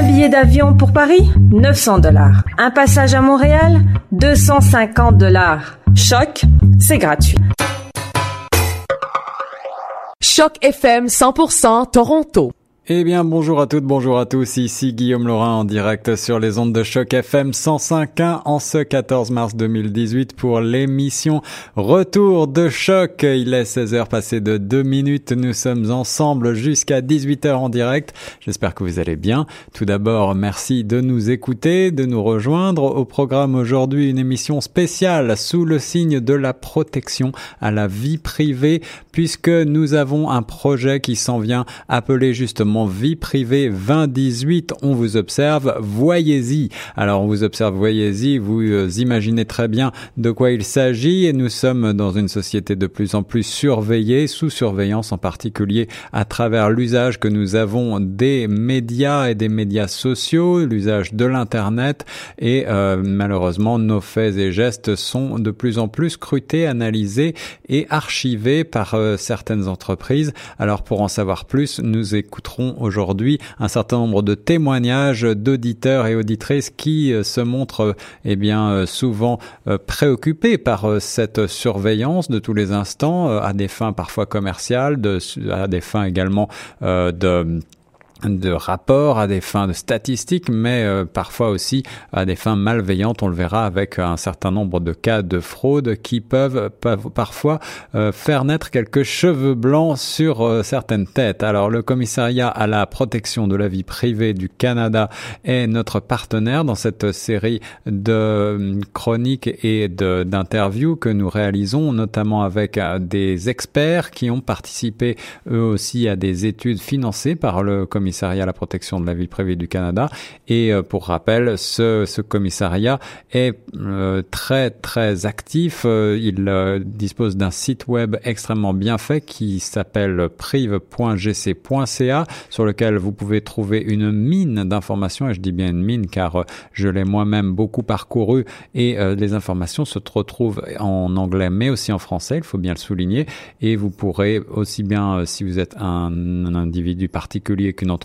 Un billet d'avion pour Paris 900 dollars. Un passage à Montréal 250 dollars. Choc, c'est gratuit. Choc FM 100% Toronto. Eh bien, bonjour à toutes, bonjour à tous. Ici Guillaume Laurin en direct sur les ondes de choc FM 105.1 en ce 14 mars 2018 pour l'émission Retour de choc. Il est 16h passé de 2 minutes. Nous sommes ensemble jusqu'à 18h en direct. J'espère que vous allez bien. Tout d'abord, merci de nous écouter, de nous rejoindre au programme aujourd'hui une émission spéciale sous le signe de la protection à la vie privée puisque nous avons un projet qui s'en vient appeler justement vie privée 2018. On vous observe, voyez-y. Alors on vous observe, voyez-y. Vous euh, imaginez très bien de quoi il s'agit et nous sommes dans une société de plus en plus surveillée, sous surveillance en particulier à travers l'usage que nous avons des médias et des médias sociaux, l'usage de l'internet et euh, malheureusement nos faits et gestes sont de plus en plus scrutés, analysés et archivés par euh, certaines entreprises. Alors pour en savoir plus, nous écouterons aujourd'hui un certain nombre de témoignages d'auditeurs et auditrices qui euh, se montrent eh bien euh, souvent euh, préoccupés par cette surveillance de tous les instants à des fins parfois commerciales, à des fins également de de rapports à des fins de statistiques, mais euh, parfois aussi à des fins malveillantes. On le verra avec un certain nombre de cas de fraude qui peuvent, parfois euh, faire naître quelques cheveux blancs sur euh, certaines têtes. Alors le commissariat à la protection de la vie privée du Canada est notre partenaire dans cette série de chroniques et d'interviews que nous réalisons, notamment avec des experts qui ont participé eux aussi à des études financées par le commissariat commissariat à la protection de la vie privée du Canada. Et euh, pour rappel, ce, commissariat est euh, très très actif. Euh, il dispose d'un site web extrêmement bien fait qui s'appelle prive.gc.ca sur lequel vous pouvez trouver une mine d'informations. Et je dis bien une mine car je l'ai moi-même beaucoup parcouru et les informations se retrouvent en anglais mais aussi en français. Il faut bien le souligner. Et vous pourrez aussi bien, si vous êtes un, un individu particulier qu'une entreprise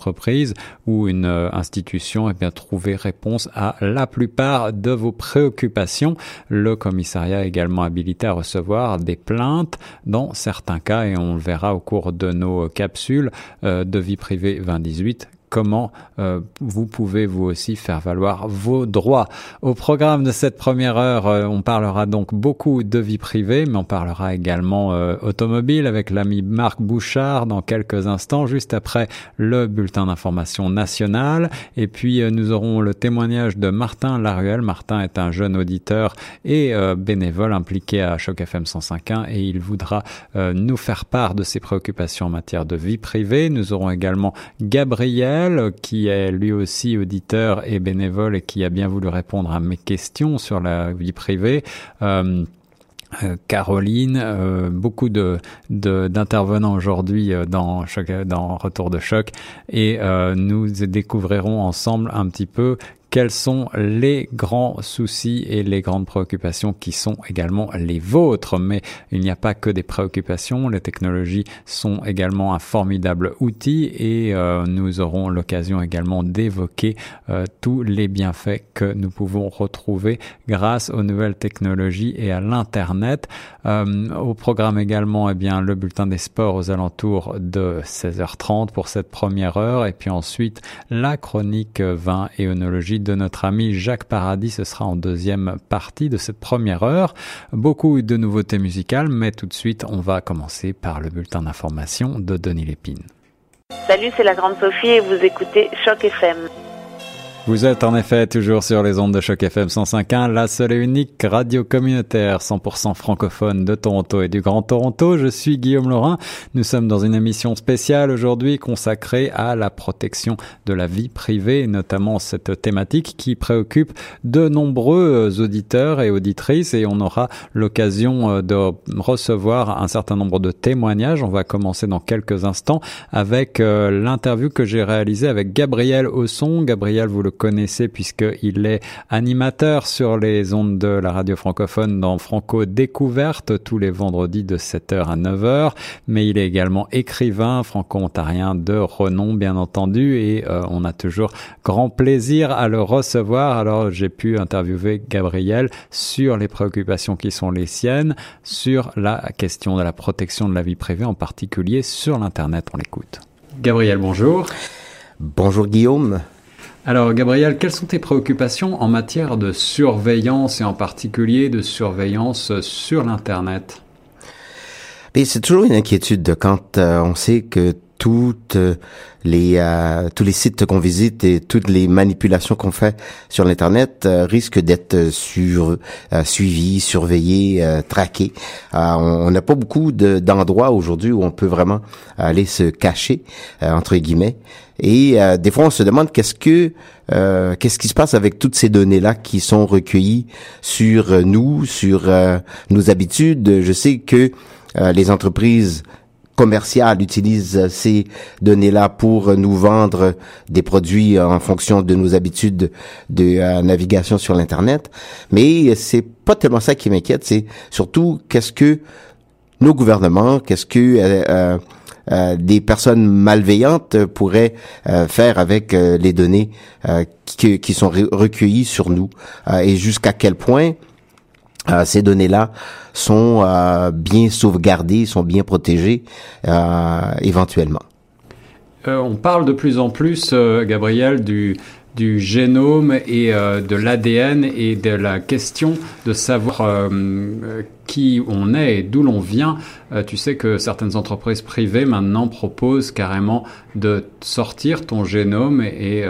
ou une euh, institution, et eh bien, trouver réponse à la plupart de vos préoccupations. Le commissariat est également habilité à recevoir des plaintes dans certains cas, et on le verra au cours de nos capsules euh, de vie privée 2018 comment euh, vous pouvez vous aussi faire valoir vos droits. Au programme de cette première heure, euh, on parlera donc beaucoup de vie privée, mais on parlera également euh, automobile avec l'ami Marc Bouchard dans quelques instants, juste après le bulletin d'information national. Et puis nous aurons le témoignage de Martin Laruelle. Martin est un jeune auditeur et bénévole impliqué à Choc FM 105.1 et il voudra nous faire part de ses préoccupations en matière de vie privée. Nous aurons également Gabriel qui est lui aussi auditeur et bénévole et qui a bien voulu répondre à mes questions sur la vie privée. Euh, euh, Caroline, euh, beaucoup de d'intervenants aujourd'hui dans dans Retour de choc et nous découvrirons ensemble un petit peu quels sont les grands soucis et les grandes préoccupations qui sont également les vôtres. Mais il n'y a pas que des préoccupations, les technologies sont également un formidable outil et euh, nous aurons l'occasion également d'évoquer euh, tous les bienfaits que nous pouvons retrouver grâce aux nouvelles technologies et à l'Internet. Euh, au programme également, eh bien, le bulletin des sports aux alentours de 16h30 pour cette première heure et puis ensuite la chronique vin et œnologie de notre ami Jacques Paradis. Ce sera en deuxième partie de cette première heure. Beaucoup de nouveautés musicales, mais tout de suite, on va commencer par le bulletin d'information de Denis Lépine. Salut, c'est la Grande Sophie et vous écoutez Choc FM. Vous êtes en effet toujours sur les ondes de choc FM 105.1, la seule et unique radio communautaire 100% francophone de Toronto et du Grand Toronto. Je suis Guillaume Laurin. Nous sommes dans une émission spéciale aujourd'hui consacrée à la protection de la vie privée, notamment cette thématique qui préoccupe de nombreux auditeurs et auditrices et on aura l'occasion euh, de recevoir un certain nombre de témoignages. On va commencer dans quelques instants avec euh, l'interview que j'ai réalisée avec Gabriel Osson. Gabriel, vous le connaissez puisqu'il est animateur sur les ondes de la radio francophone dans Franco Découverte tous les vendredis de 7h à 9h. Mais il est également écrivain franco-ontarien de renom, bien entendu, et euh, on a toujours grand plaisir à le recevoir. Alors j'ai pu interviewer Gabriel sur les préoccupations qui sont les siennes, sur la question de la protection de la vie privée, en particulier sur l'Internet. On l'écoute. Gabriel, bonjour. Bonjour Guillaume. Alors Gabriel, quelles sont tes préoccupations en matière de surveillance et en particulier de surveillance sur l'Internet? C'est toujours une inquiétude quand euh, on sait que toutes les euh, tous les sites qu'on visite et toutes les manipulations qu'on fait sur l'internet euh, risquent d'être sur euh, suivis, surveillés, traqués. on n'a pas beaucoup d'endroits aujourd'hui où on peut vraiment aller se cacher entre guillemets. Et des fois, on se demande qu'est-ce que qu'est-ce qui se passe avec toutes ces données-là qui sont recueillies sur nous, sur nos habitudes. Je sais que les entreprises commercial utilise ces données-là pour nous vendre des produits en fonction de nos habitudes de euh, navigation sur l'internet. Mais c'est pas tellement ça qui m'inquiète, c'est surtout qu'est-ce que nos gouvernements, qu'est-ce que euh, euh, des personnes malveillantes pourraient faire avec les données qui, qui, sont recueillies sur nous et jusqu'à quel point ces données-là sont euh, bien sauvegardés, sont bien protégés euh, éventuellement. Euh, on parle de plus en plus, Gabriel, du, du génome et de l'ADN et de la question de savoir qui on est et d'où l'on vient. tu sais que certaines entreprises privées maintenant proposent carrément de sortir ton génome et,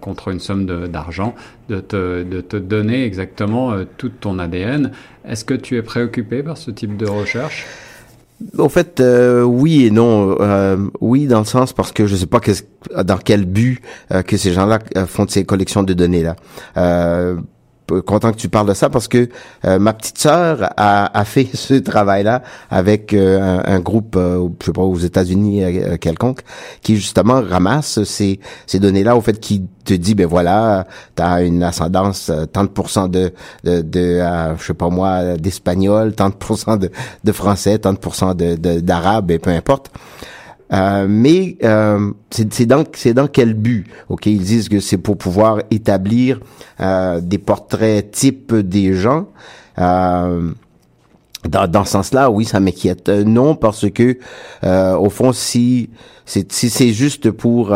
contre une somme d'argent de, te, de te donner exactement tout ton ADN. Est-ce que tu es préoccupé par ce type de recherche? Au fait, euh, oui et non. Euh, oui, dans le sens parce que je sais pas dans quel but euh, que ces gens-là font ces collections de données là content que tu parles de ça parce que euh, ma petite sœur a, a, fait ce travail-là avec euh, un, groupe, euh, je sais pas, aux États-Unis quelconque, qui justement ramasse ces, ces données-là au fait qui te dit ben voilà, tu as une ascendance tant de de, de, je sais pas moi d'espagnol, tant de de, français, tant de d'arabe et peu importe. Euh, mais euh, c'est dans quel but Ok, ils disent que c'est pour pouvoir établir euh, des portraits types des gens. Euh, dans, dans ce sens-là, oui, ça m'inquiète. non, parce que au fond, si c'est si c'est juste pour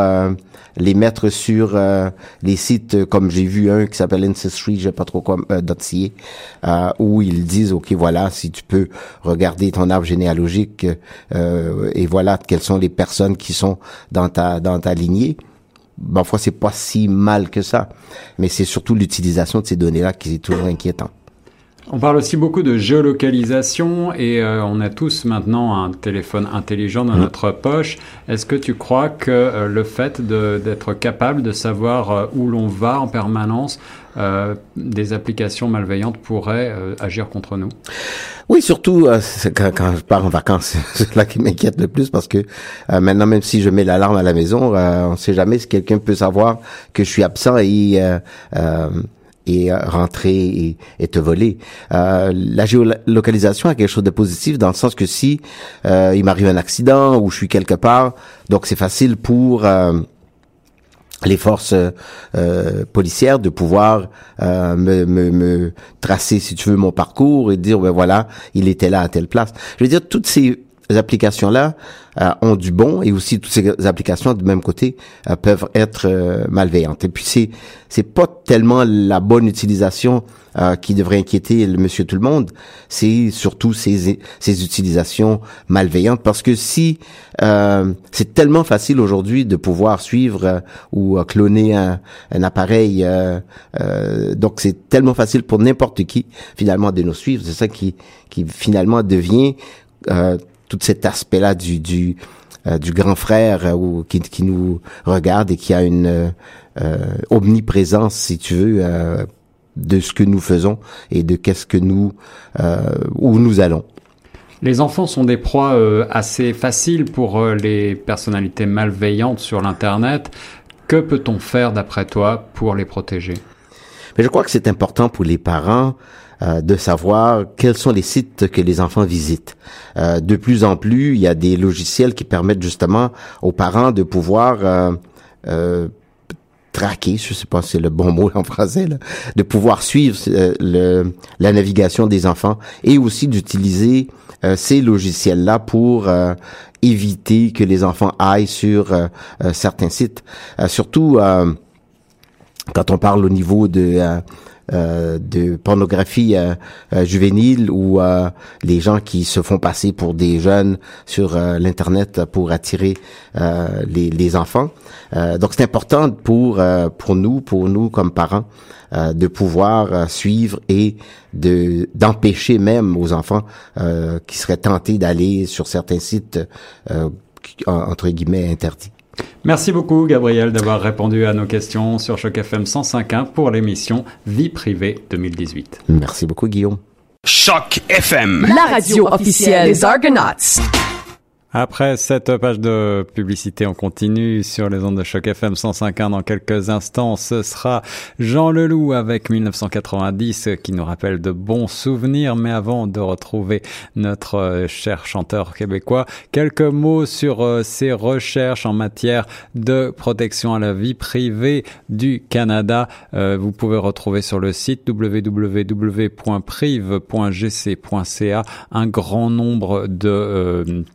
les mettre sur euh, les sites comme j'ai vu un qui s'appelle Ancestry, je sais pas trop quoi, euh, euh, où ils disent ok voilà si tu peux regarder ton arbre généalogique euh, et voilà quelles sont les personnes qui sont dans ta dans ta lignée. Parfois c'est pas si mal que ça, mais c'est surtout l'utilisation de ces données-là qui est toujours inquiétant. On parle aussi beaucoup de géolocalisation et euh, on a tous maintenant un téléphone intelligent dans mmh. notre poche. Est-ce que tu crois que euh, le fait d'être capable de savoir euh, où l'on va en permanence, des applications malveillantes pourraient agir contre nous? Oui, surtout quand, quand, je pars en vacances, c'est là qui m'inquiète le plus parce que maintenant, même si je mets l'alarme à la maison, on ne sait jamais si quelqu'un peut savoir que je suis absent et et euh, rentrer et, te voler. Euh, la géolocalisation a quelque chose de positif dans le sens que si euh, il m'arrive un accident ou je suis quelque part, donc c'est facile pour euh, les forces euh, policières de pouvoir euh, me, me, me, tracer, si tu veux, mon parcours et dire, ben voilà, il était là à telle place. Je veux dire, toutes ces applications-là euh, ont du bon et aussi toutes ces applications du même côté euh, peuvent être euh, malveillantes. Et puis c'est c'est pas tellement la bonne utilisation qui devrait inquiéter le monsieur tout le monde, c'est surtout ces ces utilisations malveillantes parce que si c'est tellement facile aujourd'hui de pouvoir suivre ou cloner un, un appareil, donc c'est tellement facile pour n'importe qui finalement de nous suivre. C'est ça qui qui finalement devient tout cet aspect-là du du, euh, grand frère euh, ou qui, qui nous regarde et qui a une euh, omniprésence, si tu veux, de ce que nous faisons et de qu'est-ce que nous où nous allons. Les enfants sont des proies assez faciles pour les personnalités malveillantes sur l'internet. Que peut-on faire d'après toi pour les protéger? Mais je crois que c'est important pour les parents euh, de savoir quels sont les sites que les enfants visitent. Euh, de plus en plus, il y a des logiciels qui permettent justement aux parents de pouvoir euh, euh traquer, je sais pas si c'est le bon mot en français, là, de pouvoir suivre le, la navigation des enfants et aussi d'utiliser ces logiciels-là pour éviter que les enfants aillent sur certains sites. surtout quand on parle au niveau de euh, de pornographie euh, euh, juvénile ou les gens qui se font passer pour des jeunes sur l'internet pour attirer les, les, enfants. donc c'est important pour pour nous, pour nous comme parents, de pouvoir suivre et de d'empêcher même aux enfants qui seraient tentés d'aller sur certains sites entre guillemets interdits. Merci beaucoup Gabriel d'avoir répondu à nos questions sur Choc FM 105.1 pour l'émission Vie privée 2018. Merci beaucoup Guillaume. Choc FM, la radio officielle des Argonauts. Après cette page de publicité, on continue sur les ondes de choc FM 105.1 dans quelques instants. Ce sera Jean Leloup avec 1990 qui nous rappelle de bons souvenirs. Mais avant de retrouver notre euh, cher chanteur québécois, quelques mots sur euh, ses recherches en matière de protection à la vie privée du Canada. Euh, vous pouvez retrouver sur le site www.prive.gc.ca un grand nombre de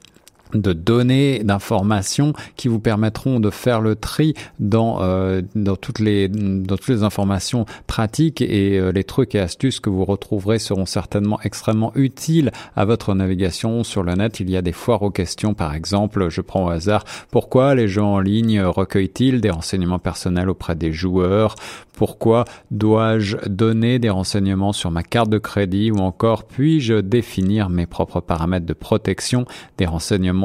de données, d'informations qui vous permettront de faire le tri dans euh, dans toutes les dans toutes les informations pratiques et euh, les trucs et astuces que vous retrouverez seront certainement extrêmement utiles à votre navigation sur le net. Il y a des foires aux questions par exemple, je prends au hasard, pourquoi les gens en ligne recueillent-ils des renseignements personnels auprès des joueurs? Pourquoi dois-je donner des renseignements sur ma carte de crédit? Ou encore puis-je définir mes propres paramètres de protection des renseignements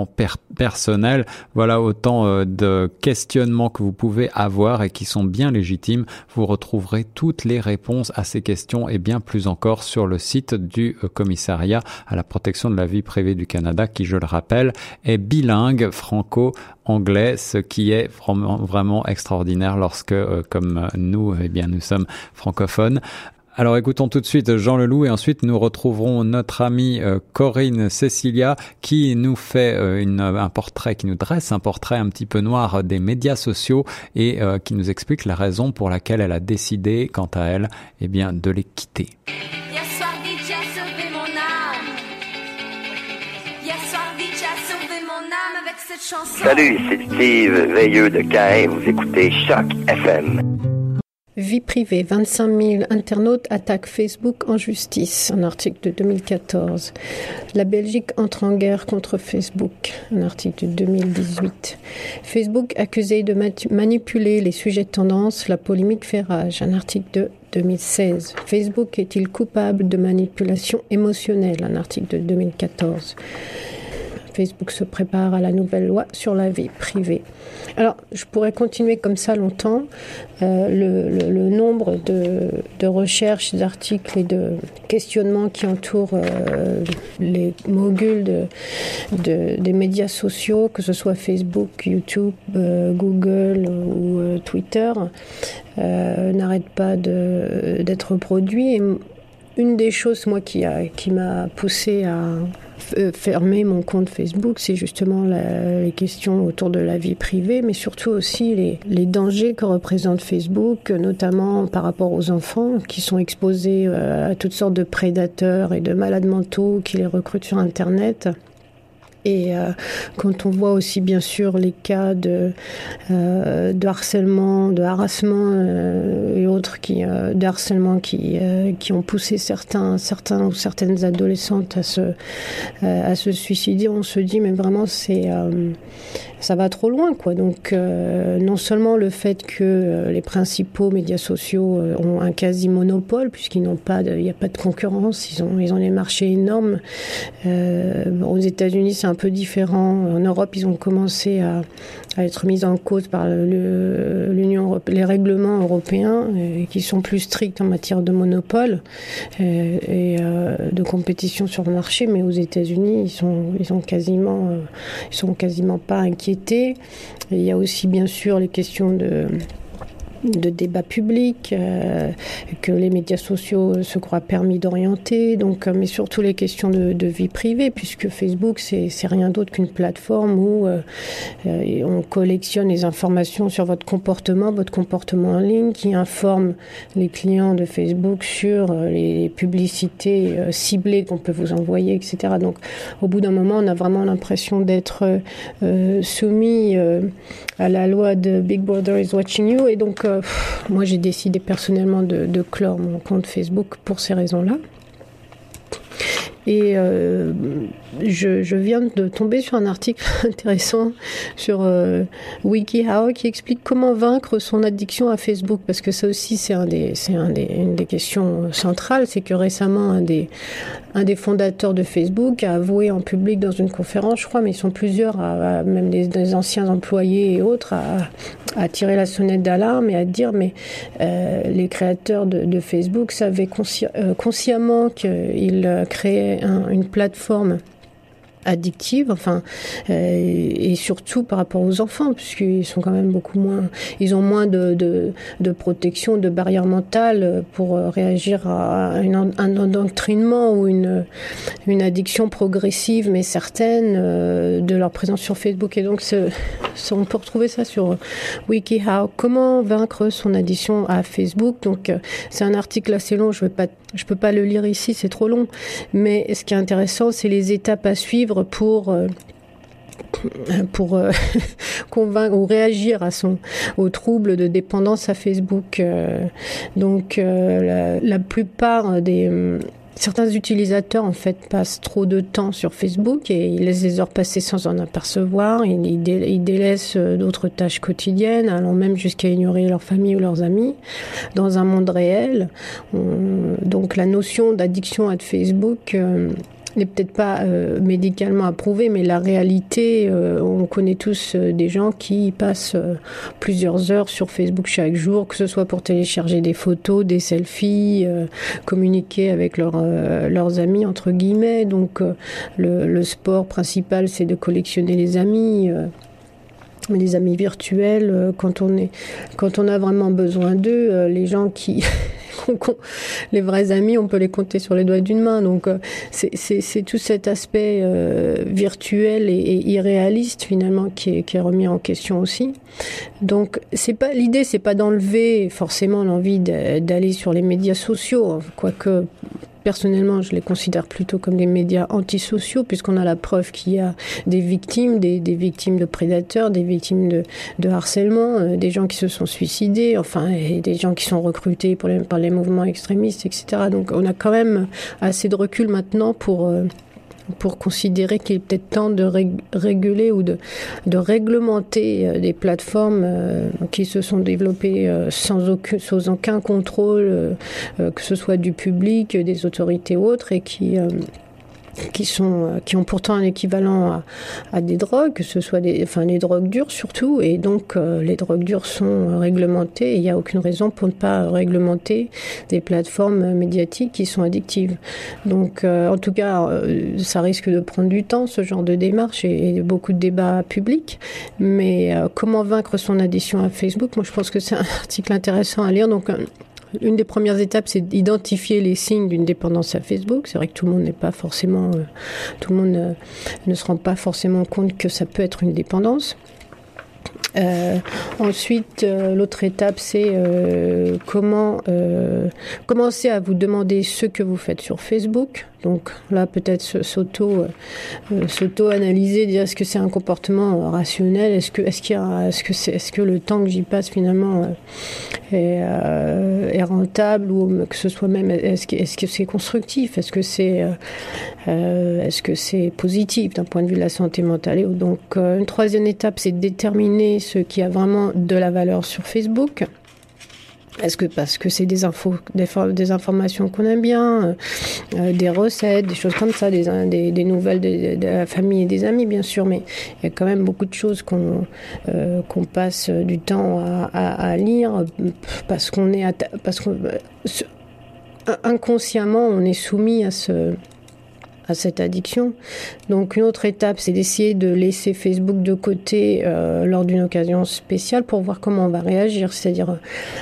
personnels Voilà autant euh, de questionnements que vous pouvez avoir et qui sont bien légitimes. Vous retrouverez toutes les réponses à ces questions et bien plus encore sur le site du euh, commissariat à la protection de la vie privée du Canada qui, je le rappelle, est bilingue franco anglais, ce qui est vraiment, extraordinaire lorsque, euh, comme nous, eh bien, nous sommes francophones. Alors écoutons tout de suite Jean Leloup et ensuite nous retrouverons notre amie euh, Corinne Cecilia qui nous fait euh, un portrait, qui nous dresse un portrait un petit peu noir des médias sociaux et qui nous explique la raison pour laquelle elle a décidé, quant à elle, eh bien, de les quitter. Salut, c'est Steve Veilleux de Caen. Vous écoutez Choc FM. Vie privée, 25 000 internautes attaquent Facebook en justice, un article de 2014. La Belgique entre en guerre contre Facebook, un article de 2018. Facebook accusé de manipuler les sujets de tendance, la polémique fait rage, un article de 2016. Facebook est-il coupable de manipulation émotionnelle, un article de 2014. Facebook se prépare à la nouvelle loi sur la vie privée. Alors, je pourrais continuer comme ça longtemps. Euh, le, nombre de, recherches, d'articles et de questionnements qui entourent euh, les moguls de, des médias sociaux, que ce soit Facebook, YouTube, euh, Google ou Twitter, n'arrête pas d'être produit. Une des choses, moi, qui m'a qui poussé à euh, fermer mon compte Facebook, c'est justement les questions autour de la vie privée, mais surtout aussi les, les, dangers que représente Facebook, notamment par rapport aux enfants qui sont exposés euh, à toutes sortes de prédateurs et de malades mentaux qui les recrutent sur Internet. Et euh, quand on voit aussi bien sûr les cas de, euh, de harcèlement, de harassement euh, et autres qui, euh, de harcèlement qui, qui ont poussé certains, certains ou certaines adolescentes à se, à se suicider, on se dit mais vraiment c'est ça va trop loin quoi. Donc non seulement le fait que les principaux médias sociaux ont un quasi monopole puisqu'ils n'ont pas, il n'y a pas de concurrence, ils ont ils ont des marchés énormes. aux États-Unis c'est un peu différent. En Europe, ils ont commencé à, être mis en cause par l'Union, les règlements européens qui sont plus stricts en matière de monopole et, de compétition sur le marché. Mais aux États-Unis, ils sont, ils sont quasiment, ils sont quasiment pas inquiétés. il y a aussi bien sûr les questions de de débat public, euh, que les médias sociaux se croient permis d'orienter, donc, euh, mais surtout les questions de, vie privée, puisque Facebook, c'est rien d'autre qu'une plateforme où euh, on collectionne les informations sur votre comportement, votre comportement en ligne, qui informe les clients de Facebook sur les publicités ciblées qu'on peut vous envoyer, etc. Donc, au bout d'un moment, on a vraiment l'impression d'être soumis à la loi de Big Brother is watching you, et donc moi, j'ai décidé personnellement de, de, clore mon compte Facebook pour ces raisons-là. Et euh, je, viens de tomber sur un article intéressant sur euh, WikiHow qui explique comment vaincre son addiction à Facebook. Parce que ça aussi, c'est un des, un une des questions centrales. C'est que récemment, un des, un des fondateurs de Facebook a avoué en public dans une conférence, je crois, mais ils sont plusieurs, même des, anciens employés et autres, à, tirer la sonnette d'alarme et à dire mais euh, les créateurs de, Facebook savaient consciemment qu'ils créaient une plateforme addictive, enfin, euh, et surtout par rapport aux enfants, puisqu'ils sont quand même beaucoup moins, ils ont moins de, de, protection, de barrières mentales pour réagir à un endoctrinement ou une, une addiction progressive mais certaine euh, de leur présence sur Facebook. Et donc, on peut retrouver ça sur WikiHow. Comment vaincre son addiction à Facebook? Donc, euh, c'est un article assez long, je ne pas, je peux pas le lire ici, c'est trop long. Mais ce qui est intéressant, c'est les étapes à suivre pour euh, pour euh, convaincre ou réagir à son au trouble de dépendance à Facebook. Euh, donc la, plupart des Certains utilisateurs en fait passent trop de temps sur Facebook et ils laissent les heures passer sans en apercevoir. Ils, ils délaissent d'autres tâches quotidiennes, allant même jusqu'à ignorer leur famille ou leurs amis dans un monde réel. donc la notion d'addiction à Facebook n'est peut-être pas euh, médicalement approuvé, mais la réalité, euh, on connaît tous euh, des gens qui passent plusieurs heures sur Facebook chaque jour, que ce soit pour télécharger des photos, des selfies, communiquer avec leurs amis, entre guillemets. Donc le, le sport principal, c'est de collectionner les amis les amis virtuels, quand on est, quand on a vraiment besoin d'eux, les gens qui les vrais amis, on peut les compter sur les doigts d'une main. Donc euh, c'est tout cet aspect euh, virtuel et, irréaliste finalement qui est, qui remis en question aussi. Donc c'est pas l'idée, c'est pas d'enlever forcément l'envie d'aller sur les médias sociaux, quoique personnellement, je les considère plutôt comme des médias antisociaux, puisqu'on a la preuve qu'il y a des victimes, des, victimes de prédateurs, des victimes de, harcèlement, euh, des gens qui se sont suicidés, enfin, et des gens qui sont recrutés par les mouvements extrémistes, etc. Donc, on a quand même assez de recul maintenant pour euh, pour considérer qu'il est peut-être temps de réguler ou de, de réglementer euh, des plateformes euh, qui se sont développées euh, sans aucun, sans aucun contrôle, que ce soit du public, des autorités ou autres, et qui qui sont euh, qui ont pourtant un équivalent à, à, des drogues, que ce soit des enfin les drogues dures surtout. Et donc euh, les drogues dures sont réglementées. Et il n'y a aucune raison pour ne pas réglementer des plateformes médiatiques qui sont addictives. Donc euh, en tout cas ça risque de prendre du temps ce genre de démarche et, et beaucoup de débats publics. Mais comment vaincre son addition à Facebook? Moi je pense que c'est un article intéressant à lire. Donc une des premières étapes, c'est d'identifier les signes d'une dépendance à Facebook. C'est vrai que tout le monde n'est pas forcément, euh, tout le monde euh, ne se rend pas forcément compte que ça peut être une dépendance. Euh, ensuite, l'autre étape, c'est comment commencer à vous demander ce que vous faites sur Facebook. Donc là, peut-être s'auto euh, s'auto-analyser, dire est-ce que c'est un comportement rationnel, est-ce que est-ce qu'il est-ce que c'est est-ce que le temps que j'y passe finalement euh, est, euh, est, rentable? Ou que ce soit même est-ce que est-ce que c'est constructif, est-ce que c'est est-ce que c'est positif d'un point de vue de la santé mentale? Et donc une troisième étape, c'est de déterminer ce qui a vraiment de la valeur sur Facebook. Est-ce que parce que c'est des infos, des, informations qu'on aime bien, euh, euh, des recettes, des choses comme ça, des, des, nouvelles de, la famille et des amis, bien sûr, mais il y a quand même beaucoup de choses qu'on euh, passe du temps à, lire parce qu'on est parce on est soumis à ce cette addiction. Donc une autre étape, c'est d'essayer de laisser Facebook de côté euh, lors d'une occasion spéciale pour voir comment on va réagir, c'est-à-dire euh,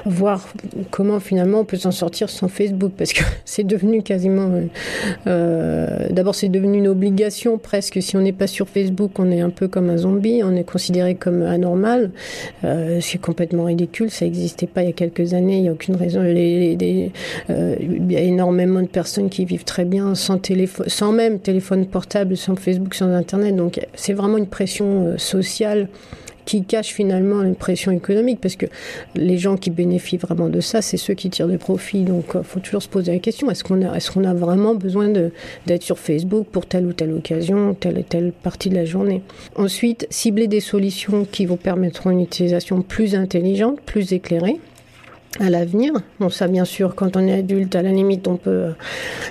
voir comment finalement on peut s'en sortir sans Facebook, parce que c'est devenu quasiment... Euh, D'abord c'est devenu une obligation presque, si on n'est pas sur Facebook, on est un peu comme un zombie, on est considéré comme anormal, euh, c'est complètement ridicule, ça n'existait pas il y a quelques années, il n'y a aucune raison, il y a énormément de personnes qui vivent très bien sans téléphone, sans même téléphone portable, sans Facebook, sans Internet. Donc c'est vraiment une pression euh, sociale qui cache finalement une pression économique parce que les gens qui bénéficient vraiment de ça, c'est ceux qui tirent des profits. Donc il euh, faut toujours se poser la question est-ce qu'on a, est qu'on a vraiment besoin d'être sur Facebook pour telle ou telle occasion, telle et telle partie de la journée? Ensuite, cibler des solutions qui vous permettront une utilisation plus intelligente, plus éclairée à l'avenir. Bon, ça, bien sûr, quand on est adulte, à la limite, on peut euh,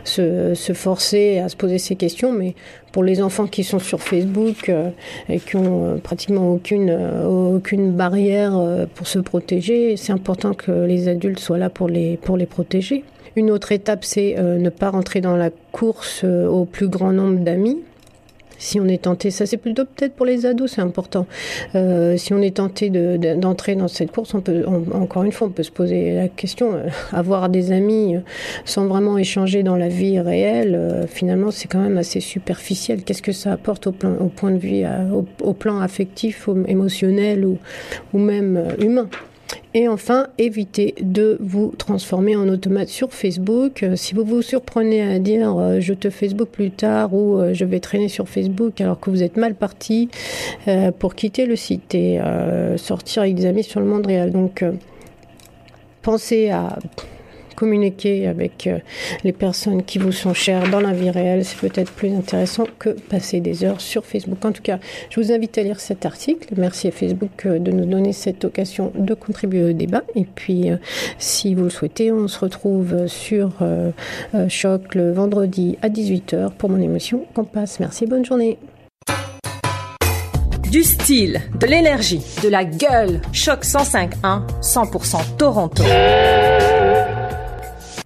se, se, forcer à se poser ces questions, mais pour les enfants qui sont sur Facebook euh, et qui ont euh, pratiquement aucune, aucune barrière pour se protéger, c'est important que les adultes soient là pour les, pour les protéger. Une autre étape, c'est ne pas rentrer dans la course au plus grand nombre d'amis si on est tenté, ça c'est plutôt peut-être pour les ados, c'est important. Euh, si on est tenté d'entrer de, de, dans cette course, on peut, encore une fois, on peut se poser la question, euh, avoir des amis euh, sans vraiment échanger dans la vie réelle, finalement c'est quand même assez superficiel. Qu'est-ce que ça apporte au, plan, point de vue, au, plan affectif, émotionnel ou, ou même humain? Et enfin, évitez de vous transformer en automate sur Facebook. Euh, si vous vous surprenez à dire euh, je te Facebook plus tard ou euh, je vais traîner sur Facebook alors que vous êtes mal parti pour quitter le site et sortir avec des amis sur le monde réel. Donc, pensez à communiquer avec euh, les personnes qui vous sont chères dans la vie réelle, c'est peut-être plus intéressant que passer des heures sur Facebook. En tout cas, je vous invite à lire cet article. Merci à Facebook euh, de nous donner cette occasion de contribuer au débat. Et puis, euh, si vous le souhaitez, on se retrouve sur Choc le vendredi à 18h pour mon émission Compass. Merci, bonne journée. Du style, de l'énergie, de la gueule. Choc 105.1, 100% Toronto.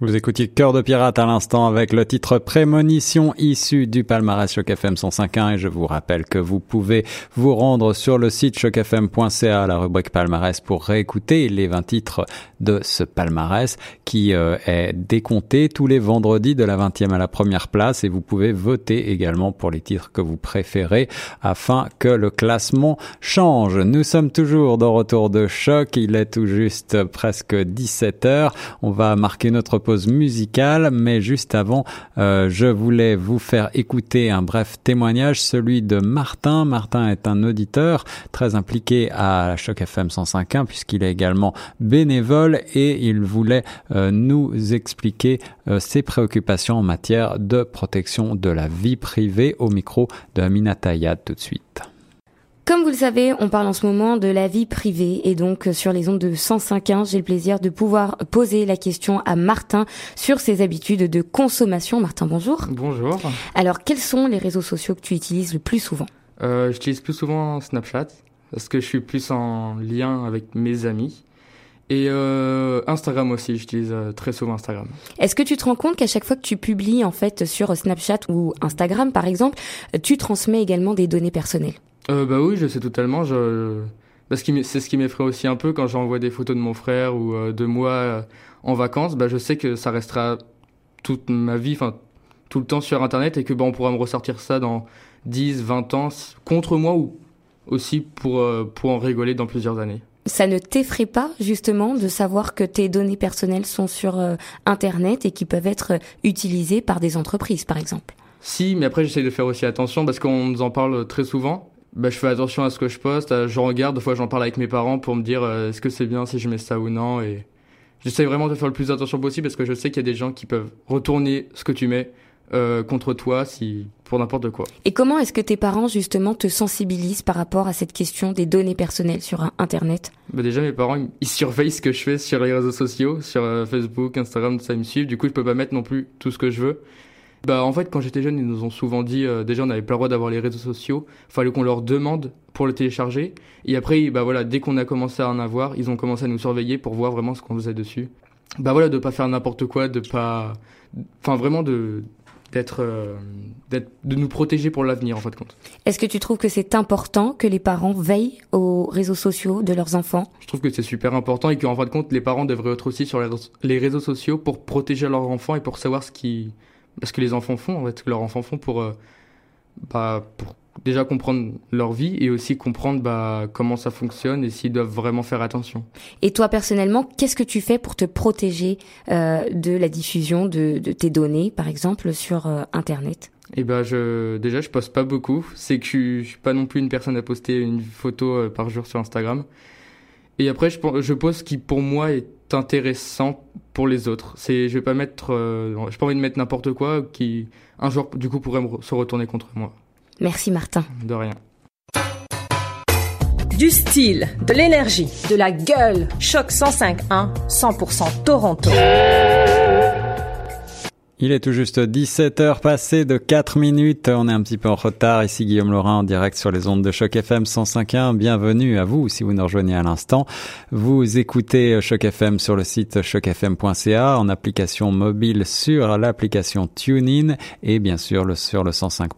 Vous écoutiez Cœur de pirate à l'instant avec le titre Prémonition issu du palmarès Choc FM 105.1 et je vous rappelle que vous pouvez vous rendre sur le site chocfm.ca à la rubrique palmarès pour réécouter les 20 titres de ce palmarès qui euh, est décompté tous les vendredis de la 20e à la première place et vous pouvez voter également pour les titres que vous préférez afin que le classement change. Nous sommes toujours dans Retour de choc, il est tout juste presque 17 heures. On va marquer notre pause musicale, mais juste avant, euh, je voulais vous faire écouter un bref témoignage, celui de Martin. Martin est un auditeur très impliqué à Choc FM 105.1 puisqu'il est également bénévole et il voulait euh, nous expliquer euh, ses préoccupations en matière de protection de la vie privée au micro de Amina Tayad tout de suite. Comme vous le savez, on parle en ce moment de la vie privée et donc sur les ondes de 105.1, j'ai le plaisir de pouvoir poser la question à Martin sur ses habitudes de consommation. Martin, bonjour. Bonjour. Alors, quels sont les réseaux sociaux que tu utilises le plus souvent? Euh, J'utilise plus souvent Snapchat parce que je suis plus en lien avec mes amis. Et euh, Instagram aussi, j'utilise euh, très souvent Instagram. Est-ce que tu te rends compte qu'à chaque fois que tu publies en fait sur Snapchat ou Instagram par exemple, tu transmets également des données personnelles? Euh, bah oui, je sais totalement. Je... Parce que c'est ce qui m'effraie aussi un peu quand j'envoie des photos de mon frère ou euh, de moi euh, en vacances. Bah, je sais que ça restera toute ma vie, enfin tout le temps sur Internet et que bah, on pourra me ressortir ça dans 10, 20 ans contre moi ou aussi pour, euh, pour en rigoler dans plusieurs années. Ça ne t'effraie pas justement de savoir que tes données personnelles sont sur Internet et qui peuvent être utilisées par des entreprises par exemple? Si, mais après j'essaie de faire aussi attention parce qu'on nous en parle très souvent bah, je fais attention à ce que je poste, je regarde, des fois j'en parle avec mes parents pour me dire euh, est-ce que c'est bien si je mets ça ou non et j'essaie vraiment de faire le plus attention possible parce que je sais qu'il y a des gens qui peuvent retourner ce que tu mets contre toi si pour n'importe quoi. Et comment est-ce que tes parents justement te sensibilisent par rapport à cette question des données personnelles sur Internet? Bah Déjà mes parents ils surveillent ce que je fais sur les réseaux sociaux, sur Facebook, Instagram, ça ils me suivent. Du coup je peux pas mettre non plus tout ce que je veux. Bah en fait quand j'étais jeune ils nous ont souvent dit euh, déjà on n'avait pas le droit d'avoir les réseaux sociaux, fallait qu'on leur demande pour le télécharger et après bah voilà dès qu'on a commencé à en avoir ils ont commencé à nous surveiller pour voir vraiment ce qu'on faisait dessus. Bah voilà de pas faire n'importe quoi, de pas, enfin vraiment de d'être euh, de nous protéger pour l'avenir en fait compte. Est-ce que tu trouves que c'est important que les parents veillent aux réseaux sociaux de leurs enfants? Je trouve que c'est super important et qu'en fin de compte les parents devraient être aussi sur les réseaux sociaux pour protéger leurs enfants et pour savoir ce qui ce que les enfants font, en fait, ce que leurs enfants font pour, euh, bah, pour déjà comprendre leur vie et aussi comprendre bah, comment ça fonctionne et s'ils doivent vraiment faire attention. Et toi personnellement, qu'est-ce que tu fais pour te protéger euh, de la diffusion de, de, tes données, par exemple, sur euh, Internet? Et eh ben je déjà je poste pas beaucoup, c'est que je, je suis pas non plus une personne à poster une photo par jour sur Instagram. Et après je je pose ce qui pour moi est intéressant pour les autres. C'est, je vais pas mettre, euh, j'ai pas envie de mettre n'importe quoi qui un jour du coup pourrait se retourner contre moi. Merci Martin. De rien. Du style, de l'énergie, de la gueule. Choc 105.1, 100% Toronto. Il est tout juste 17 heures passées de 4 minutes. On est un petit peu en retard. Ici Guillaume Laurin en direct sur les ondes de Choc FM 105.1. Bienvenue à vous si vous nous rejoignez à l'instant. Vous écoutez Choc FM sur le site chocfm.ca en application mobile sur l'application TuneIn et bien sûr sur le 105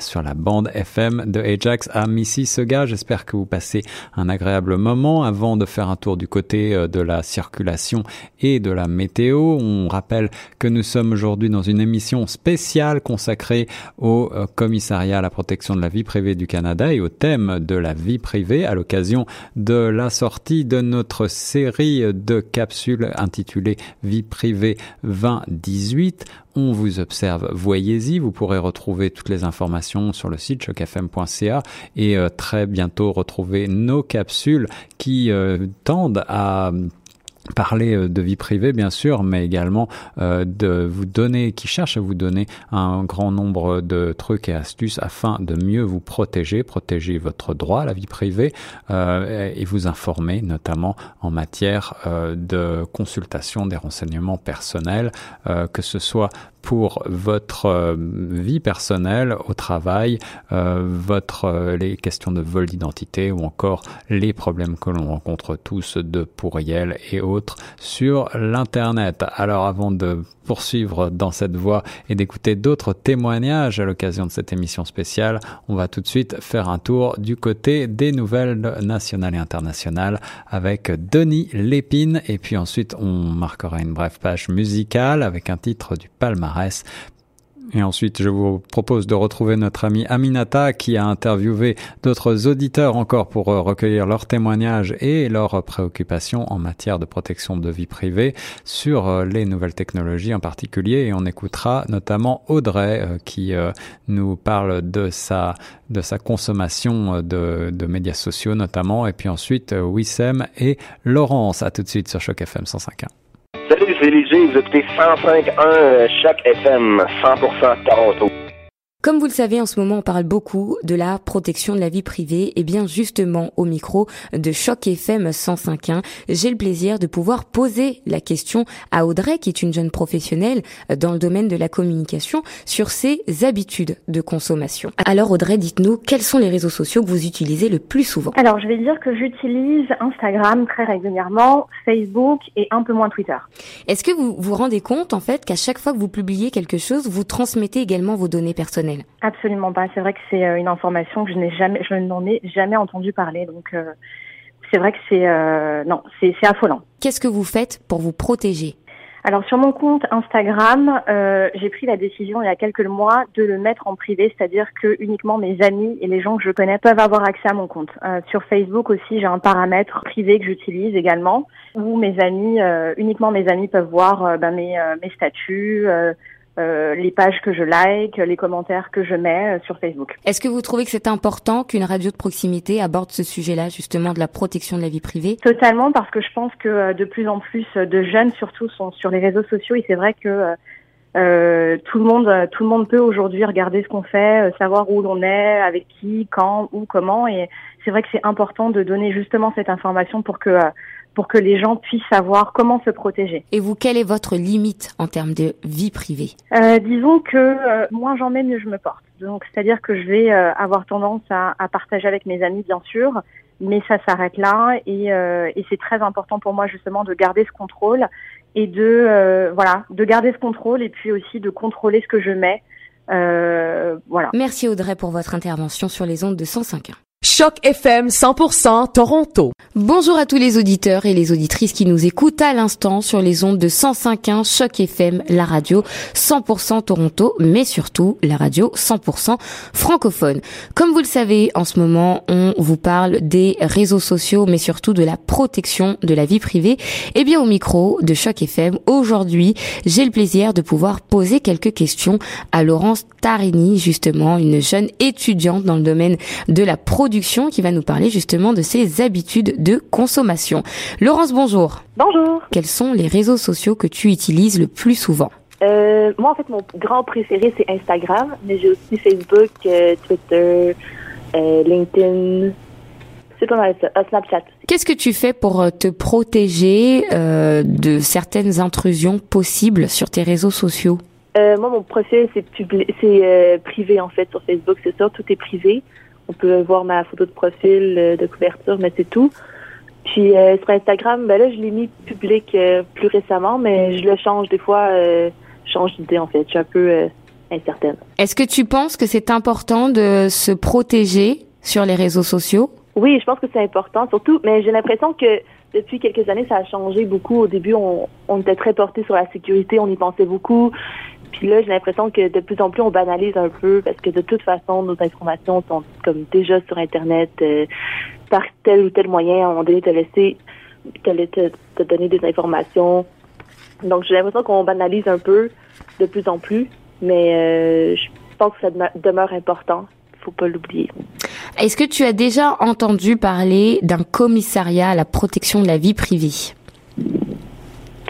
sur la bande FM de Ajax à Mississauga. J'espère que vous passez un agréable moment avant de faire un tour du côté euh, de la circulation et de la météo. On rappelle que nous sommes aujourd'hui dans une émission spéciale consacrée au euh, commissariat à la protection de la vie privée du Canada et au thème de la vie privée à l'occasion de la sortie de notre série de capsules intitulée Vie privée 2018. On vous observe, voyez-y, vous pourrez retrouver toutes les informations sur le site chocfm.ca et euh, très bientôt retrouver nos capsules qui euh, tendent à parler euh, de vie privée bien sûr, mais également euh, de vous donner, qui cherche à vous donner un grand nombre de trucs et astuces afin de mieux vous protéger, protéger votre droit à la vie privée euh, et vous informer notamment en matière de consultation des renseignements personnels, que ce soit pour votre euh, vie personnelle au travail, euh, votre euh, les questions de vol d'identité ou encore les problèmes que l'on rencontre tous de pourriel et autres sur l'internet. Alors avant de poursuivre dans cette voie et d'écouter d'autres témoignages à l'occasion de cette émission spéciale, on va tout de suite faire un tour du côté des nouvelles nationales et internationales avec Denis Lépine et puis ensuite on marquera une brève page musicale avec un titre du palmarès et ensuite, je vous propose de retrouver notre ami Aminata qui a interviewé d'autres auditeurs encore pour euh, recueillir leurs témoignages et leurs préoccupations en matière de protection de vie privée sur euh, les nouvelles technologies en particulier. Et on écoutera notamment Audrey euh, qui nous parle de sa de sa consommation de, de médias sociaux notamment. Et puis ensuite, Wissem et Laurence. À tout de suite sur Choc FM 105.1. Salut, c'est Léger, vous écoutez 105.1 chaque FM, 100% Toronto. Comme vous le savez, en ce moment, on parle beaucoup de la protection de la vie privée. Et bien, justement, au micro de Choc FM 105.1, j'ai le plaisir de pouvoir poser la question à Audrey, qui est une jeune professionnelle dans le domaine de la communication, sur ses habitudes de consommation. Alors, Audrey, dites-nous, quels sont les réseaux sociaux que vous utilisez le plus souvent? Alors, je vais dire que j'utilise Instagram très régulièrement, Facebook et un peu moins Twitter. Est-ce que vous vous rendez compte, en fait, qu'à chaque fois que vous publiez quelque chose, vous transmettez également vos données personnelles? Absolument pas. C'est vrai que c'est euh, une information que je n'ai jamais, je n'en ai jamais entendu parler. Donc euh, c'est vrai que c'est euh, non, c'est affolant. Qu'est-ce que vous faites pour vous protéger? Alors sur mon compte Instagram, j'ai pris la décision il y a quelques mois de le mettre en privé, c'est-à-dire que uniquement mes amis et les gens que je connais peuvent avoir accès à mon compte. sur Facebook aussi, j'ai un paramètre privé que j'utilise également, où mes amis, uniquement mes amis peuvent voir ben, mes, mes statuts, euh, les pages que je like, les commentaires que je mets euh, sur Facebook. Est-ce que vous trouvez que c'est important qu'une radio de proximité aborde ce sujet-là, justement, de la protection de la vie privée? Totalement, parce que je pense que euh, de plus en plus de jeunes, surtout, sont sur les réseaux sociaux et c'est vrai que Euh, tout le monde, tout le monde peut aujourd'hui regarder ce qu'on fait, euh, savoir où l'on est, avec qui, quand, où, comment. Et c'est vrai que c'est important de donner justement cette information pour que euh, pour que les gens puissent savoir comment se protéger. Et vous, quelle est votre limite en termes de vie privée euh, Disons que euh, moins j'en mets, mieux je me porte. Donc, c'est-à-dire que je vais avoir tendance à, à, partager avec mes amis, bien sûr, mais ça s'arrête là. Et, et c'est très important pour moi justement de garder ce contrôle et de euh, voilà de garder ce contrôle et puis aussi de contrôler ce que je mets. Euh, voilà. Merci Audrey pour votre intervention sur les ondes de 105.1. Choc FM 100% Toronto. Bonjour à tous les auditeurs et les auditrices qui nous écoutent à l'instant sur les ondes de 105.1 Choc FM, la radio 100% Toronto, mais surtout la radio 100% francophone. Comme vous le savez, en ce moment, on vous parle des réseaux sociaux, mais surtout de la protection de la vie privée. Eh bien au micro de Choc FM, aujourd'hui, j'ai le plaisir de pouvoir poser quelques questions à Laurence Tarini, justement, une jeune étudiante dans le domaine de la qui va nous parler justement de ses habitudes de consommation. Laurence, bonjour. Bonjour. Quels sont les réseaux sociaux que tu utilises le plus souvent? Euh, Moi, en fait, mon grand préféré, c'est Instagram, mais j'ai aussi Facebook, euh, Twitter, euh, LinkedIn. C'est pas mal ça. Snapchat. Qu'est-ce que tu fais pour te protéger de certaines intrusions possibles sur tes réseaux sociaux? Moi, mon profil, c'est c'est privé en fait sur Facebook, c'est ça, tout est privé. On peut voir ma photo de profil, euh, de couverture, mais c'est tout. Puis euh, sur Instagram, ben là, je l'ai mis public euh, plus récemment, mais je le change des fois. je change d'idée en fait. Je suis un peu incertaine. Est-ce que tu penses que c'est important de se protéger sur les réseaux sociaux? Oui, je pense que c'est important, surtout. Mais j'ai l'impression que depuis quelques années, ça a changé beaucoup. Au début, on, on était très porté sur la sécurité, on y pensait beaucoup. Puis là, j'ai l'impression que de plus en plus, on banalise un peu parce que de toute façon, nos informations sont comme déjà sur Internet euh, par tel ou tel moyen. Moment donné, te laisser te, te, donner des informations. Donc, j'ai l'impression qu'on banalise un peu de plus en plus, mais euh, je pense que ça demeure important. Il faut pas l'oublier. Est-ce que tu as déjà entendu parler d'un commissariat à la protection de la vie privée?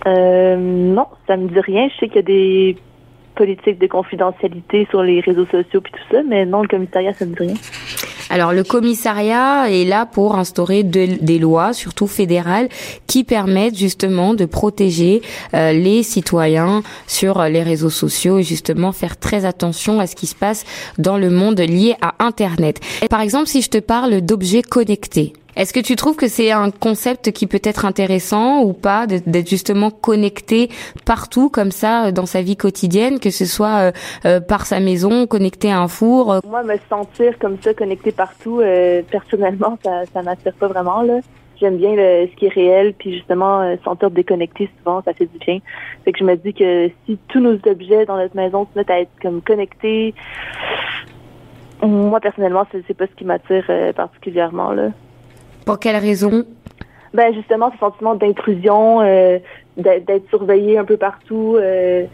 Euh, non, ça me dit rien. Je sais qu'il y a des politique de confidentialité sur les réseaux sociaux puis tout ça, mais non, le commissariat, ça ne dit rien. Alors le commissariat est là pour instaurer des lois, surtout fédérales, qui permettent justement de protéger euh, les citoyens sur les réseaux sociaux et justement faire très attention à ce qui se passe dans le monde lié à Internet. Par exemple, si je te parle d'objets connectés, est-ce que tu trouves que c'est un concept qui peut être intéressant ou pas d'être justement connecté partout comme ça euh, dans sa vie quotidienne, que ce soit euh, euh, par sa maison, connecté à un four Moi, me sentir comme ça connecté partout, personnellement, ça, ça m'attire pas vraiment là. J'aime bien le, ce qui est réel, puis justement sentir déconnecté souvent, ça fait du bien. Fait que je me dis que si tous nos objets dans notre maison se mettent à être comme connectés, moi personnellement, c'est pas ce qui m'attire particulièrement là. Pour quelle raison? Ben justement, ce sentiment d'intrusion, euh, d'être surveillé un peu partout. Euh,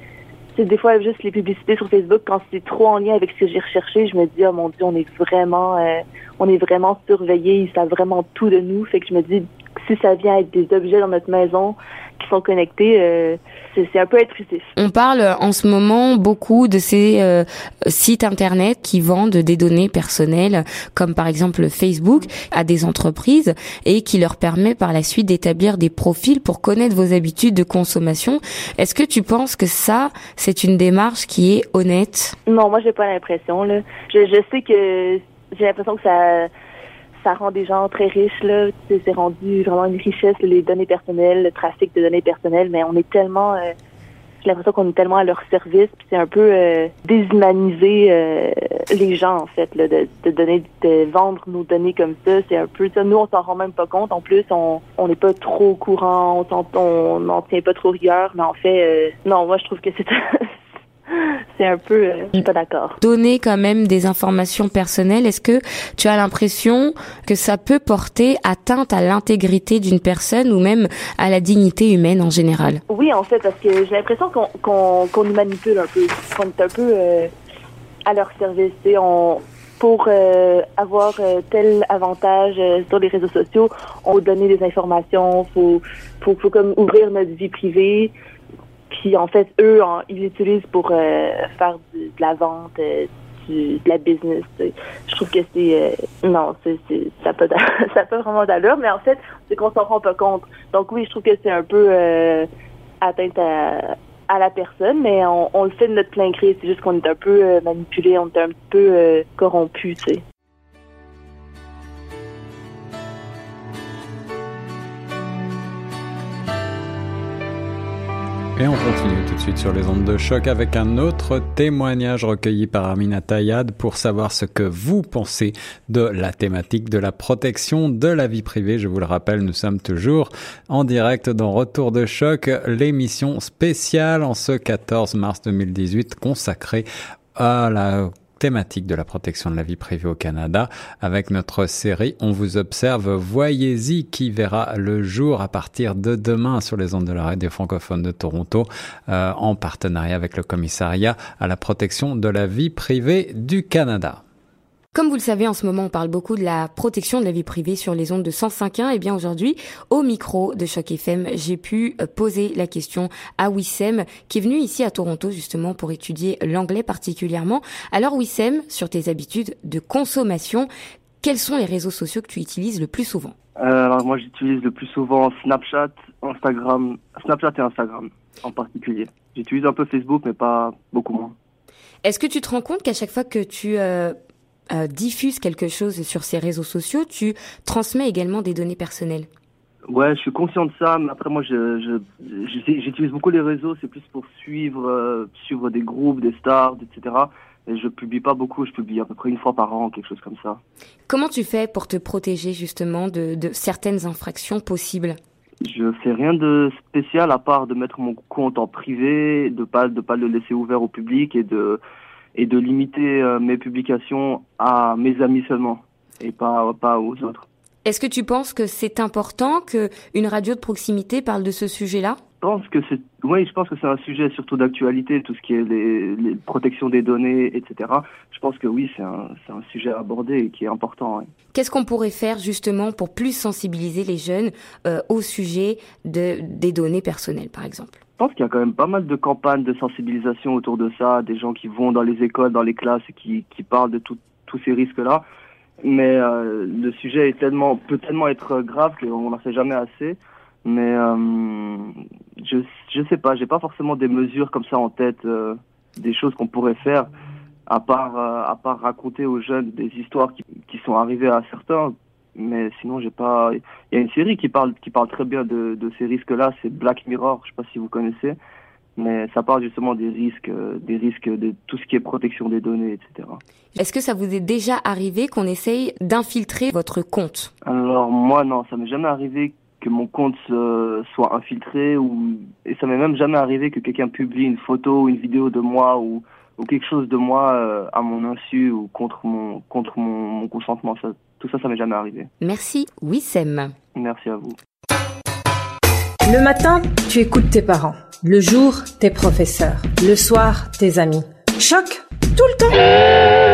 c'est des fois juste les publicités sur Facebook quand c'est trop en lien avec ce que j'ai recherché, je me dis oh mon dieu, on est vraiment, euh, on est vraiment surveillé, ils savent vraiment tout de nous. Fait que je me dis si ça vient être des objets dans notre maison qui sont connectés, euh, c'est un peu intrusif. On parle en ce moment beaucoup de ces euh, sites internet qui vendent des données personnelles, comme par exemple Facebook, à des entreprises et qui leur permet par la suite d'établir des profils pour connaître vos habitudes de consommation. Est-ce que tu penses que ça, c'est une démarche qui est honnête? Non, moi j'ai pas l'impression. Là, je, je sais que j'ai l'impression que ça ça rend des gens très riches. Là. C'est rendu vraiment une richesse, les données personnelles, le trafic de données personnelles, mais on est tellement... Euh, j'ai l'impression qu'on est tellement à leur service, puis c'est un peu euh, déshumaniser euh, les gens, en fait, là, de, de, donner, de vendre nos données comme ça. C'est un peu ça. Nous, on s'en rend même pas compte. En plus, on n'est pas trop courant, on n'en tient pas trop rigueur, mais en fait, euh, non, moi, je trouve que c'est c'est un peu, euh, je suis pas d'accord. Donner quand même des informations personnelles, est-ce que tu as l'impression que ça peut porter atteinte à l'intégrité d'une personne ou même à la dignité humaine en général? Oui, en fait, parce que j'ai l'impression qu'on qu'on qu'on nous manipule un peu, qu'on est un peu euh, à leur service. On, pour euh, avoir euh, tel avantage sur les réseaux sociaux, on va donner des informations, faut, faut, faut comme ouvrir notre vie privée Puis en fait, eux, ils l'utilisent pour faire de la vente, de la business. Je trouve que c'est non, c'est ça peut ça peut vraiment d'allure, mais en fait, c'est qu'on s'en rend pas compte. Donc oui, je trouve que c'est un peu atteinte à, à la personne, mais on, on, le fait de notre plein gré. C'est juste qu'on est un peu manipulé, on est un peu corrompu, tu sais. Et on continue tout de suite sur les ondes de choc avec un autre témoignage recueilli par Amina Tayad pour savoir ce que vous pensez de la thématique de la protection de la vie privée. Je vous le rappelle, nous sommes toujours en direct dans Retour de choc, l'émission spéciale en ce 14 mars 2018 consacrée à la thématique de la protection de la vie privée au Canada avec notre série On vous observe, voyez-y qui verra le jour à partir de demain sur les ondes de la radio francophone de Toronto euh, en partenariat avec le commissariat à la protection de la vie privée du Canada. Comme vous le savez, en ce moment, on parle beaucoup de la protection de la vie privée sur les ondes de 105.1. Et bien aujourd'hui, au micro de Choc FM, j'ai pu euh, poser la question à Wissem, qui est venu ici à Toronto justement pour étudier l'anglais particulièrement. Alors Wissem, sur tes habitudes de consommation, quels sont les réseaux sociaux que tu utilises le plus souvent? Euh, Alors moi, j'utilise le plus souvent Snapchat, Instagram, Snapchat et Instagram en particulier. J'utilise un peu Facebook, mais pas beaucoup moins. Est-ce que tu te rends compte qu'à chaque fois que tu euh, euh, diffuse quelque chose sur ces réseaux sociaux, tu transmets également des données personnelles. Ouais, je suis conscient de ça, mais après moi, je, j'utilise beaucoup les réseaux, c'est plus pour suivre, euh, suivre des groupes, des stars, etc. Et je publie pas beaucoup, je publie à peu près une fois par an, quelque chose comme ça. Comment tu fais pour te protéger justement de, de certaines infractions possibles? Je fais rien de spécial à part de mettre mon compte en privé, de pas de pas le laisser ouvert au public et de et de limiter euh, mes publications à mes amis seulement et pas, pas aux autres. Est-ce que tu penses que c'est important qu'une radio de proximité parle de ce sujet-là? Je pense que c'est, oui, je pense que c'est un sujet surtout d'actualité, tout ce qui est les, les protections des données, etc. Je pense que oui, c'est un, c'est un sujet à aborder et qui est important. Qu'est-ce qu'on pourrait faire justement pour plus sensibiliser les jeunes euh, au sujet de, des données personnelles, par exemple? Pense qu'il y a quand même pas mal de campagnes de sensibilisation autour de ça, des gens qui vont dans les écoles, dans les classes qui, qui parlent de tous ces risques-là. Mais euh, le sujet est tellement, peut tellement être grave qu'on n'en sait jamais assez. Mais euh, je je sais pas, j'ai pas forcément des mesures comme ça en tête, euh, des choses qu'on pourrait faire, à part à part raconter aux jeunes des histoires qui, qui sont arrivées à certains mais sinon j'ai pas il y a une série qui parle qui parle très bien de, de ces risques là c'est Black Mirror je sais pas si vous connaissez mais ça parle justement des risques des risques de tout ce qui est protection des données etc est-ce que ça vous est déjà arrivé qu'on essaye d'infiltrer votre compte? Alors moi non ça m'est jamais arrivé que mon compte soit infiltré ou et ça m'est même jamais arrivé que quelqu'un publie une photo ou une vidéo de moi ou ou quelque chose de moi euh, à mon insu ou contre mon contre mon, mon consentement. Ça tout ça, ça m'est jamais arrivé. Merci, Wissem. Merci à vous. Le matin, tu écoutes tes parents. Le jour, tes professeurs. Le soir, tes amis. Choc, tout le temps.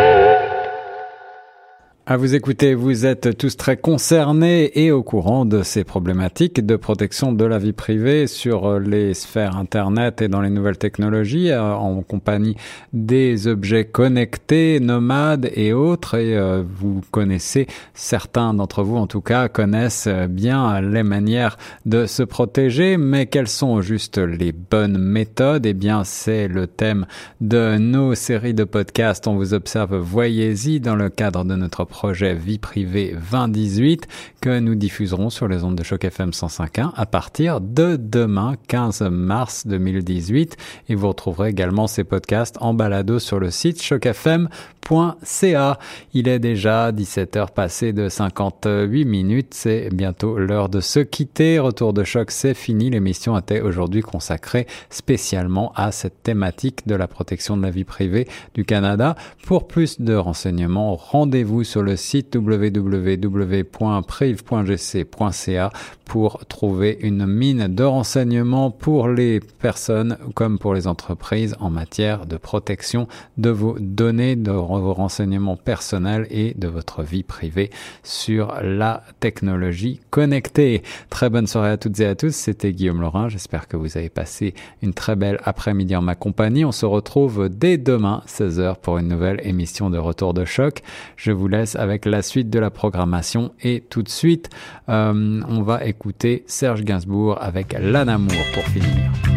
À vous écouter, vous êtes tous très concernés et au courant de ces problématiques de protection de la vie privée sur les sphères Internet et dans les nouvelles technologies euh, en compagnie des objets connectés, nomades et autres. Et euh, vous connaissez, certains d'entre vous en tout cas, connaissent bien les manières de se protéger, mais quelles sont juste les bonnes méthodes? Eh bien, c'est le thème de nos séries de podcasts. On vous observe, voyez-y dans le cadre de notre projet Vie privée 2018 que nous diffuserons sur les ondes de choc FM 105.1 à partir de demain 15 mars 2018 et vous retrouverez également ces podcasts en balado sur le site chocfm.ca. Il est déjà 17h passées de 58 minutes, c'est bientôt l'heure de se quitter. Retour de choc, c'est fini. L'émission était aujourd'hui consacrée spécialement à cette thématique de la protection de la vie privée du Canada. Pour plus de renseignements, rendez-vous sur le site www.prive.gc.ca pour trouver une mine de renseignements pour les personnes comme pour les entreprises en matière de protection de vos données, de vos renseignements personnels et de votre vie privée sur la technologie connectée. Très bonne soirée à toutes et à tous. C'était Guillaume Laurin. J'espère que vous avez passé une très belle après-midi en ma compagnie. On se retrouve dès demain, 16h, pour une nouvelle émission de Retour de choc. Je vous laisse avec la suite de la programmation et tout de suite, euh, on va écouter Serge Gainsbourg avec L'Anamour pour finir.